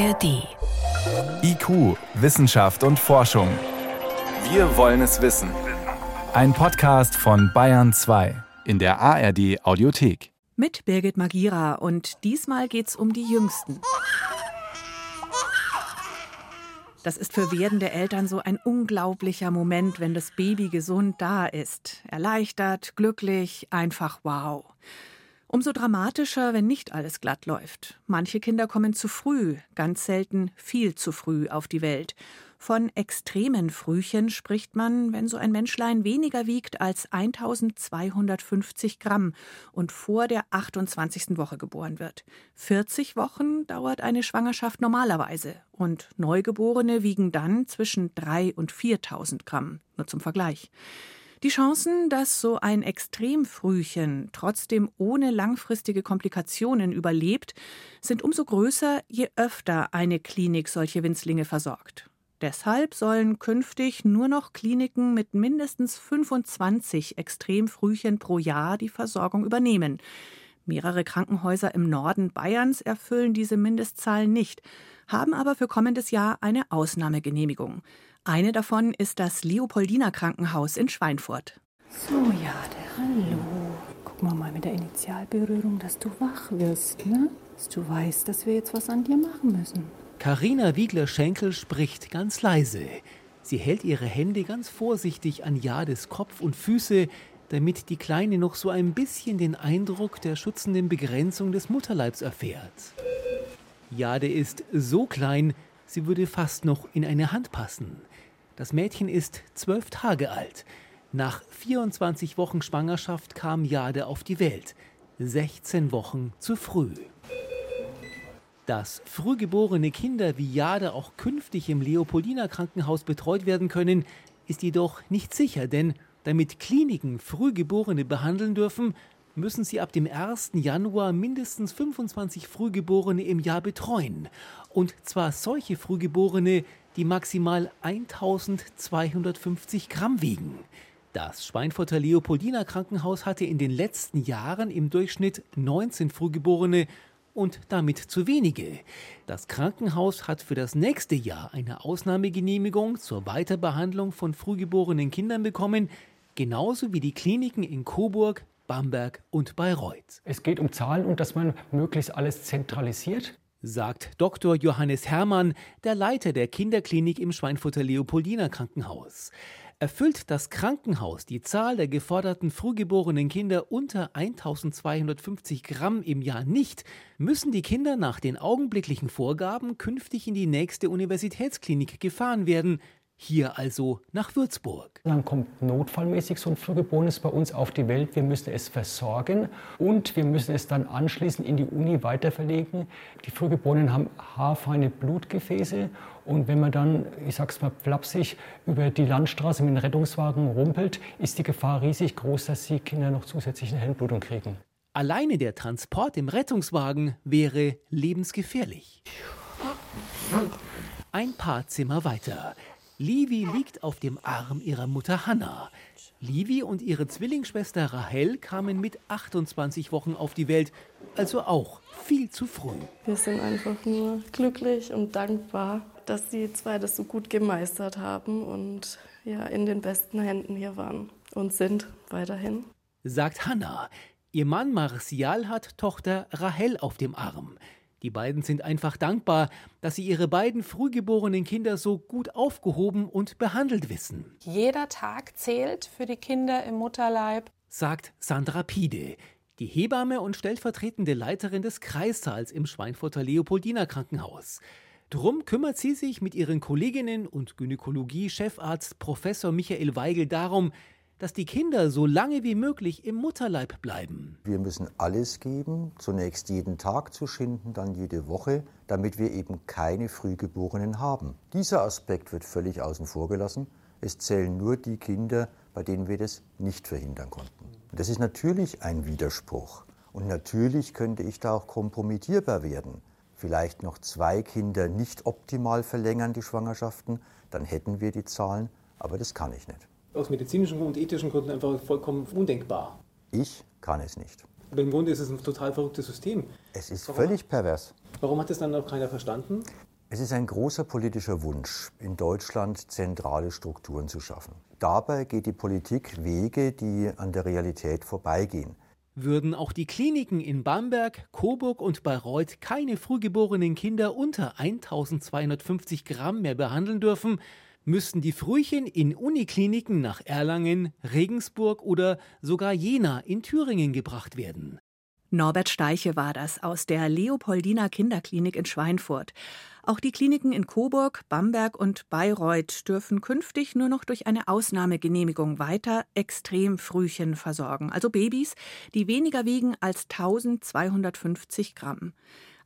ARD. IQ, Wissenschaft und Forschung. Wir wollen es wissen. Ein Podcast von Bayern 2 in der ARD Audiothek. Mit Birgit Magira und diesmal geht's um die Jüngsten. Das ist für werdende Eltern so ein unglaublicher Moment, wenn das Baby gesund da ist. Erleichtert, glücklich, einfach wow. Umso dramatischer, wenn nicht alles glatt läuft. Manche Kinder kommen zu früh, ganz selten viel zu früh auf die Welt. Von extremen Frühchen spricht man, wenn so ein Menschlein weniger wiegt als 1250 Gramm und vor der 28. Woche geboren wird. 40 Wochen dauert eine Schwangerschaft normalerweise und Neugeborene wiegen dann zwischen 3 und 4000 Gramm. Nur zum Vergleich. Die Chancen, dass so ein Extremfrühchen trotzdem ohne langfristige Komplikationen überlebt, sind umso größer, je öfter eine Klinik solche Winzlinge versorgt. Deshalb sollen künftig nur noch Kliniken mit mindestens 25 Extremfrühchen pro Jahr die Versorgung übernehmen. Mehrere Krankenhäuser im Norden Bayerns erfüllen diese Mindestzahl nicht, haben aber für kommendes Jahr eine Ausnahmegenehmigung. Eine davon ist das Leopoldiner Krankenhaus in Schweinfurt. So, ja, der Hallo. Guck mal mal mit der Initialberührung, dass du wach wirst, ne? Dass du weißt, dass wir jetzt was an dir machen müssen. Karina Wiegler-Schenkel spricht ganz leise. Sie hält ihre Hände ganz vorsichtig an Jades Kopf und Füße, damit die Kleine noch so ein bisschen den Eindruck der schützenden Begrenzung des Mutterleibs erfährt. Jade ist so klein, sie würde fast noch in eine Hand passen. Das Mädchen ist zwölf Tage alt. Nach 24 Wochen Schwangerschaft kam Jade auf die Welt. 16 Wochen zu früh. Dass frühgeborene Kinder wie Jade auch künftig im Leopoldiner Krankenhaus betreut werden können, ist jedoch nicht sicher, denn damit Kliniken Frühgeborene behandeln dürfen, müssen sie ab dem 1. Januar mindestens 25 Frühgeborene im Jahr betreuen. Und zwar solche Frühgeborene, die maximal 1250 Gramm wiegen. Das Schweinfurter Leopoldiner Krankenhaus hatte in den letzten Jahren im Durchschnitt 19 Frühgeborene und damit zu wenige. Das Krankenhaus hat für das nächste Jahr eine Ausnahmegenehmigung zur Weiterbehandlung von frühgeborenen Kindern bekommen, genauso wie die Kliniken in Coburg, Bamberg und Bayreuth. Es geht um Zahlen und dass man möglichst alles zentralisiert sagt Dr. Johannes Hermann, der Leiter der Kinderklinik im Schweinfurter Leopoldiner Krankenhaus. Erfüllt das Krankenhaus die Zahl der geforderten frühgeborenen Kinder unter 1250 Gramm im Jahr nicht, müssen die Kinder nach den augenblicklichen Vorgaben künftig in die nächste Universitätsklinik gefahren werden, hier also nach Würzburg. Dann kommt notfallmäßig so ein Frühgeborenes bei uns auf die Welt. Wir müssen es versorgen und wir müssen es dann anschließend in die Uni weiterverlegen. Die Frühgeborenen haben haarfeine Blutgefäße und wenn man dann, ich sag's mal flapsig, über die Landstraße mit dem Rettungswagen rumpelt, ist die Gefahr riesig groß, dass die Kinder noch zusätzliche Hirnblutung kriegen. Alleine der Transport im Rettungswagen wäre lebensgefährlich. Ein paar Zimmer weiter. Livi liegt auf dem Arm ihrer Mutter Hanna. Livi und ihre Zwillingsschwester Rahel kamen mit 28 Wochen auf die Welt, also auch viel zu früh. Wir sind einfach nur glücklich und dankbar, dass die zwei das so gut gemeistert haben und ja in den besten Händen hier waren und sind weiterhin. Sagt Hanna. Ihr Mann Martial hat Tochter Rahel auf dem Arm. Die beiden sind einfach dankbar, dass sie ihre beiden frühgeborenen Kinder so gut aufgehoben und behandelt wissen. Jeder Tag zählt für die Kinder im Mutterleib, sagt Sandra Pide, die Hebamme und stellvertretende Leiterin des Kreissaals im Schweinfurter Leopoldiner Krankenhaus. Drum kümmert sie sich mit ihren Kolleginnen und Gynäkologie-Chefarzt Professor Michael Weigel darum, dass die Kinder so lange wie möglich im Mutterleib bleiben. Wir müssen alles geben, zunächst jeden Tag zu schinden, dann jede Woche, damit wir eben keine Frühgeborenen haben. Dieser Aspekt wird völlig außen vor gelassen. Es zählen nur die Kinder, bei denen wir das nicht verhindern konnten. Das ist natürlich ein Widerspruch. Und natürlich könnte ich da auch kompromittierbar werden. Vielleicht noch zwei Kinder nicht optimal verlängern die Schwangerschaften, dann hätten wir die Zahlen, aber das kann ich nicht aus medizinischen und ethischen Gründen einfach vollkommen undenkbar. Ich kann es nicht. Aber im Grunde ist es ein total verrücktes System. Es ist Warum völlig pervers. Warum hat es dann noch keiner verstanden? Es ist ein großer politischer Wunsch, in Deutschland zentrale Strukturen zu schaffen. Dabei geht die Politik Wege, die an der Realität vorbeigehen. Würden auch die Kliniken in Bamberg, Coburg und Bayreuth keine frühgeborenen Kinder unter 1250 Gramm mehr behandeln dürfen, müssten die Frühchen in Unikliniken nach Erlangen, Regensburg oder sogar Jena in Thüringen gebracht werden. Norbert Steiche war das aus der Leopoldina Kinderklinik in Schweinfurt. Auch die Kliniken in Coburg, Bamberg und Bayreuth dürfen künftig nur noch durch eine Ausnahmegenehmigung weiter Extremfrühchen versorgen, also Babys, die weniger wiegen als 1250 Gramm.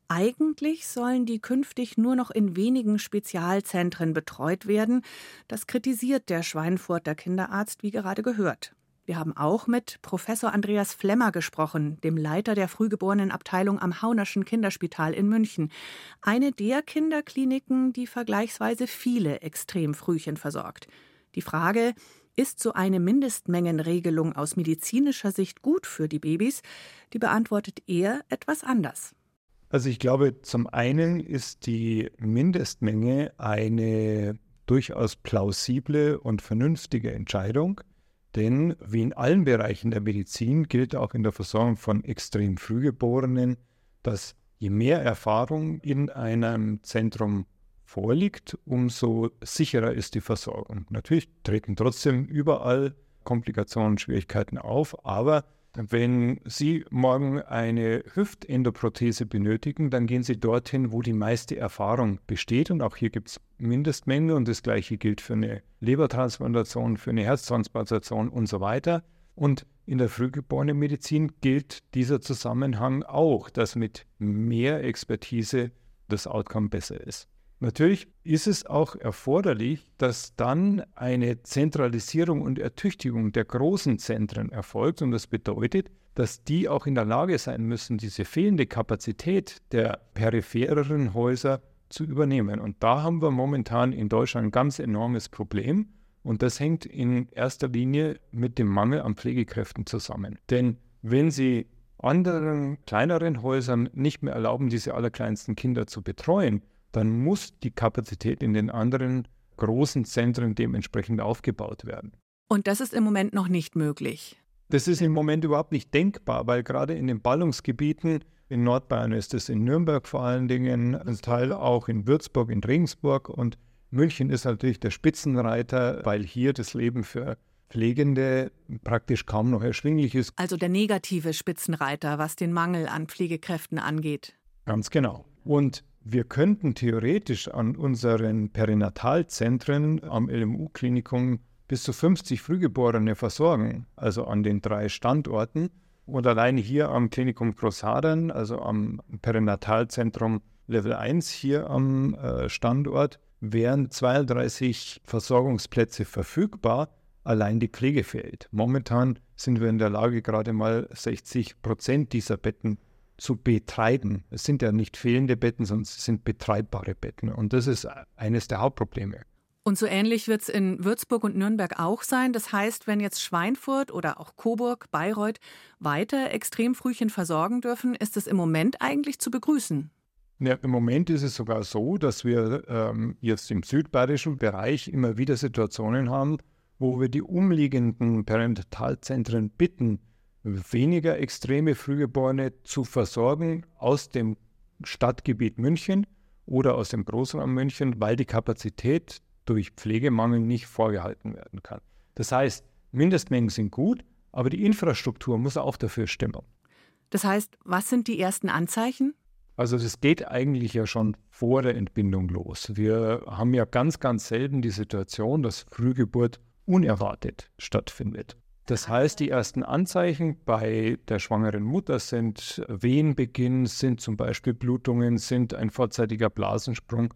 Eigentlich sollen die künftig nur noch in wenigen Spezialzentren betreut werden. Das kritisiert der Schweinfurter Kinderarzt, wie gerade gehört. Wir haben auch mit Professor Andreas Flemmer gesprochen, dem Leiter der Frühgeborenenabteilung am Haunerschen Kinderspital in München. Eine der Kinderkliniken, die vergleichsweise viele Extremfrühchen versorgt. Die Frage, ist so eine Mindestmengenregelung aus medizinischer Sicht gut für die Babys? Die beantwortet er etwas anders. Also ich glaube, zum einen ist die Mindestmenge eine durchaus plausible und vernünftige Entscheidung. Denn wie in allen Bereichen der Medizin gilt auch in der Versorgung von extrem Frühgeborenen, dass je mehr Erfahrung in einem Zentrum vorliegt, umso sicherer ist die Versorgung. Natürlich treten trotzdem überall Komplikationen, Schwierigkeiten auf, aber wenn Sie morgen eine Hüftendoprothese benötigen, dann gehen Sie dorthin, wo die meiste Erfahrung besteht. Und auch hier gibt es Mindestmenge und das gleiche gilt für eine Lebertransplantation, für eine Herztransplantation und so weiter. Und in der frühgeborenen Medizin gilt dieser Zusammenhang auch, dass mit mehr Expertise das Outcome besser ist. Natürlich ist es auch erforderlich, dass dann eine Zentralisierung und Ertüchtigung der großen Zentren erfolgt. Und das bedeutet, dass die auch in der Lage sein müssen, diese fehlende Kapazität der periphereren Häuser zu übernehmen. Und da haben wir momentan in Deutschland ein ganz enormes Problem. Und das hängt in erster Linie mit dem Mangel an Pflegekräften zusammen. Denn wenn Sie anderen kleineren Häusern nicht mehr erlauben, diese allerkleinsten Kinder zu betreuen, dann muss die Kapazität in den anderen großen Zentren dementsprechend aufgebaut werden. Und das ist im Moment noch nicht möglich. Das ist im Moment überhaupt nicht denkbar, weil gerade in den Ballungsgebieten, in Nordbayern ist es in Nürnberg vor allen Dingen, ein Teil auch in Würzburg, in Regensburg und München ist natürlich der Spitzenreiter, weil hier das Leben für Pflegende praktisch kaum noch erschwinglich ist. Also der negative Spitzenreiter, was den Mangel an Pflegekräften angeht. Ganz genau. Und wir könnten theoretisch an unseren Perinatalzentren am LMU-Klinikum bis zu 50 Frühgeborene versorgen, also an den drei Standorten. Und allein hier am Klinikum Großhadern, also am Perinatalzentrum Level 1 hier am äh, Standort, wären 32 Versorgungsplätze verfügbar, allein die Pflege fehlt. Momentan sind wir in der Lage, gerade mal 60 Prozent dieser Betten zu betreiben. Es sind ja nicht fehlende Betten, sondern es sind betreibbare Betten. Und das ist eines der Hauptprobleme. Und so ähnlich wird es in Würzburg und Nürnberg auch sein. Das heißt, wenn jetzt Schweinfurt oder auch Coburg, Bayreuth weiter Extremfrühchen versorgen dürfen, ist es im Moment eigentlich zu begrüßen. Ja, Im Moment ist es sogar so, dass wir ähm, jetzt im südbayerischen Bereich immer wieder Situationen haben, wo wir die umliegenden Pränatalzentren bitten, weniger extreme Frühgeborene zu versorgen aus dem Stadtgebiet München oder aus dem Großraum München, weil die Kapazität durch Pflegemangel nicht vorgehalten werden kann. Das heißt, Mindestmengen sind gut, aber die Infrastruktur muss auch dafür stimmen. Das heißt, was sind die ersten Anzeichen? Also es geht eigentlich ja schon vor der Entbindung los. Wir haben ja ganz, ganz selten die Situation, dass Frühgeburt unerwartet stattfindet. Das heißt, die ersten Anzeichen bei der schwangeren Mutter sind Wehenbeginn, sind zum Beispiel Blutungen, sind ein vorzeitiger Blasensprung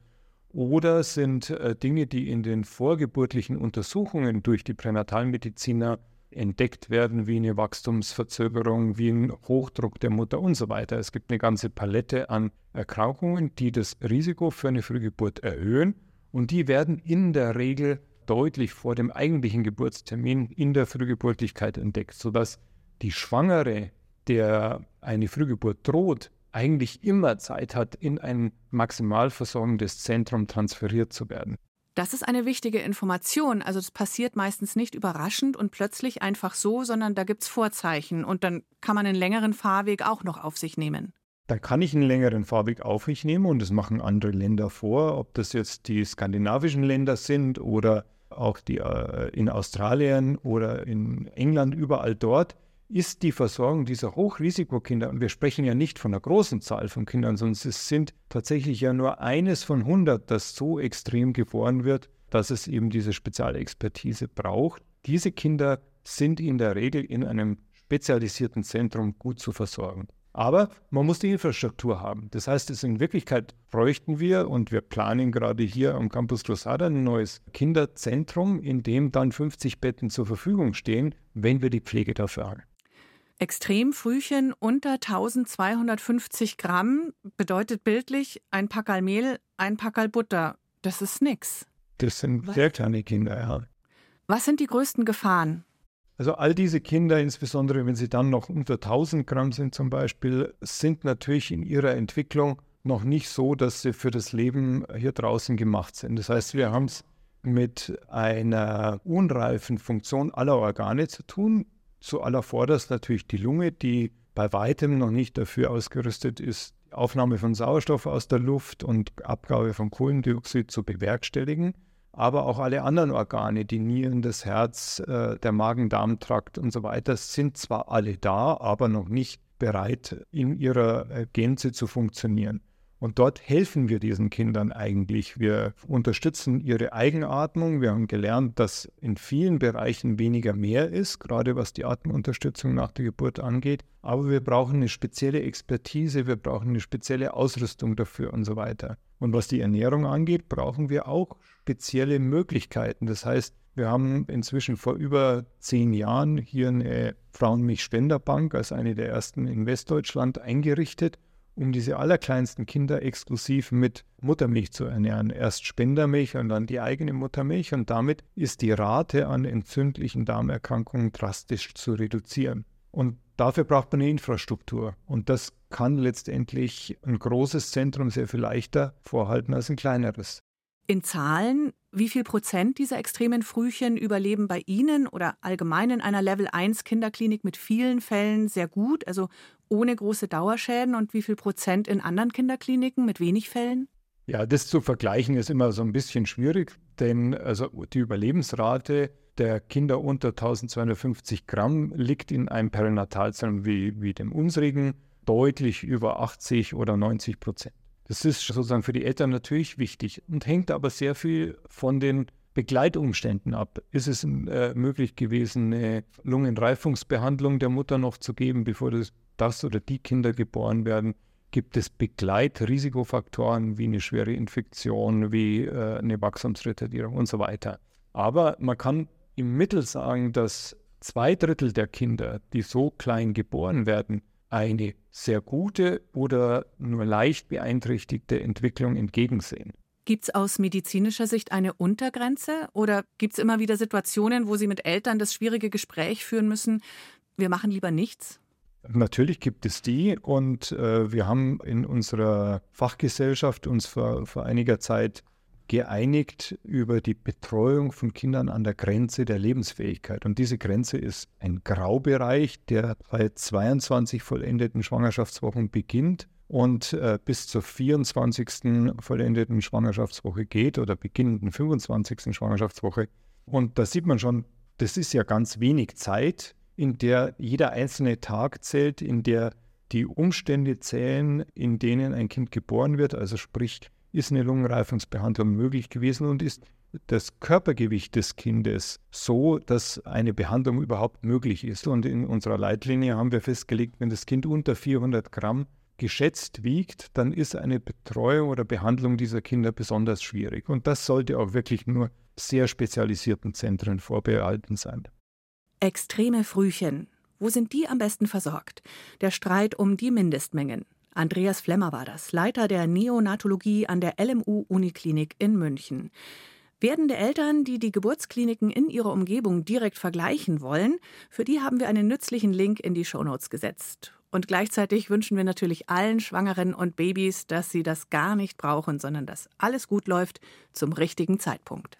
oder sind äh, Dinge, die in den vorgeburtlichen Untersuchungen durch die Pränatalmediziner entdeckt werden, wie eine Wachstumsverzögerung, wie ein Hochdruck der Mutter und so weiter. Es gibt eine ganze Palette an Erkrankungen, die das Risiko für eine Frühgeburt erhöhen und die werden in der Regel deutlich vor dem eigentlichen Geburtstermin in der Frühgeburtlichkeit entdeckt, sodass die Schwangere, der eine Frühgeburt droht, eigentlich immer Zeit hat, in ein maximal versorgendes Zentrum transferiert zu werden. Das ist eine wichtige Information. Also es passiert meistens nicht überraschend und plötzlich einfach so, sondern da gibt es Vorzeichen und dann kann man einen längeren Fahrweg auch noch auf sich nehmen. Dann kann ich einen längeren Fahrweg auf mich nehmen und das machen andere Länder vor, ob das jetzt die skandinavischen Länder sind oder auch die äh, in Australien oder in England, überall dort ist die Versorgung dieser Hochrisikokinder, und wir sprechen ja nicht von einer großen Zahl von Kindern, sondern es sind tatsächlich ja nur eines von 100, das so extrem geboren wird, dass es eben diese Spezialexpertise braucht. Diese Kinder sind in der Regel in einem spezialisierten Zentrum gut zu versorgen. Aber man muss die Infrastruktur haben. Das heißt, es in Wirklichkeit bräuchten wir, und wir planen gerade hier am Campus Rosada ein neues Kinderzentrum, in dem dann 50 Betten zur Verfügung stehen, wenn wir die Pflege dafür haben. Extremfrühchen unter 1250 Gramm bedeutet bildlich ein Packerl Mehl, ein Packerl Butter. Das ist nix. Das sind Was? sehr kleine Kinder, ja. Was sind die größten Gefahren? Also all diese Kinder, insbesondere wenn sie dann noch unter 1000 Gramm sind zum Beispiel, sind natürlich in ihrer Entwicklung noch nicht so, dass sie für das Leben hier draußen gemacht sind. Das heißt, wir haben es mit einer unreifen Funktion aller Organe zu tun, zu aller Vorderst natürlich die Lunge, die bei weitem noch nicht dafür ausgerüstet ist, die Aufnahme von Sauerstoff aus der Luft und Abgabe von Kohlendioxid zu bewerkstelligen. Aber auch alle anderen Organe, die Nieren, das Herz, äh, der Magen-Darm-Trakt und so weiter, sind zwar alle da, aber noch nicht bereit, in ihrer äh, Gänze zu funktionieren. Und dort helfen wir diesen Kindern eigentlich. Wir unterstützen ihre Eigenatmung. Wir haben gelernt, dass in vielen Bereichen weniger mehr ist, gerade was die Atemunterstützung nach der Geburt angeht. Aber wir brauchen eine spezielle Expertise, wir brauchen eine spezielle Ausrüstung dafür und so weiter. Und was die Ernährung angeht, brauchen wir auch spezielle Möglichkeiten. Das heißt, wir haben inzwischen vor über zehn Jahren hier eine Frauenmilchspenderbank als eine der ersten in Westdeutschland eingerichtet um diese allerkleinsten Kinder exklusiv mit Muttermilch zu ernähren. Erst Spendermilch und dann die eigene Muttermilch und damit ist die Rate an entzündlichen Darmerkrankungen drastisch zu reduzieren. Und dafür braucht man eine Infrastruktur und das kann letztendlich ein großes Zentrum sehr viel leichter vorhalten als ein kleineres. In Zahlen, wie viel Prozent dieser extremen Frühchen überleben bei Ihnen oder allgemein in einer Level 1 Kinderklinik mit vielen Fällen sehr gut, also ohne große Dauerschäden und wie viel Prozent in anderen Kinderkliniken mit wenig Fällen? Ja, das zu vergleichen ist immer so ein bisschen schwierig, denn also die Überlebensrate der Kinder unter 1250 Gramm liegt in einem Perinatalzentrum wie, wie dem unsrigen deutlich über 80 oder 90 Prozent. Das ist sozusagen für die Eltern natürlich wichtig und hängt aber sehr viel von den Begleitumständen ab. Ist es äh, möglich gewesen, eine Lungenreifungsbehandlung der Mutter noch zu geben, bevor das, das oder die Kinder geboren werden? Gibt es Begleitrisikofaktoren wie eine schwere Infektion, wie äh, eine Wachstumsretardierung und so weiter? Aber man kann im Mittel sagen, dass zwei Drittel der Kinder, die so klein geboren werden, eine sehr gute oder nur leicht beeinträchtigte Entwicklung entgegensehen. Gibt es aus medizinischer Sicht eine Untergrenze oder gibt es immer wieder Situationen, wo Sie mit Eltern das schwierige Gespräch führen müssen, wir machen lieber nichts? Natürlich gibt es die und äh, wir haben in unserer Fachgesellschaft uns vor, vor einiger Zeit geeinigt über die Betreuung von Kindern an der Grenze der Lebensfähigkeit. Und diese Grenze ist ein Graubereich, der bei 22 vollendeten Schwangerschaftswochen beginnt und äh, bis zur 24. vollendeten Schwangerschaftswoche geht oder beginnenden 25. Schwangerschaftswoche. Und da sieht man schon, das ist ja ganz wenig Zeit, in der jeder einzelne Tag zählt, in der die Umstände zählen, in denen ein Kind geboren wird, also sprich ist eine Lungenreifungsbehandlung möglich gewesen und ist das Körpergewicht des Kindes so, dass eine Behandlung überhaupt möglich ist. Und in unserer Leitlinie haben wir festgelegt, wenn das Kind unter 400 Gramm geschätzt wiegt, dann ist eine Betreuung oder Behandlung dieser Kinder besonders schwierig. Und das sollte auch wirklich nur sehr spezialisierten Zentren vorbehalten sein. Extreme Frühchen. Wo sind die am besten versorgt? Der Streit um die Mindestmengen. Andreas Flemmer war das, Leiter der Neonatologie an der LMU Uniklinik in München. Werdende Eltern, die die Geburtskliniken in ihrer Umgebung direkt vergleichen wollen, für die haben wir einen nützlichen Link in die Shownotes gesetzt. Und gleichzeitig wünschen wir natürlich allen Schwangeren und Babys, dass sie das gar nicht brauchen, sondern dass alles gut läuft zum richtigen Zeitpunkt.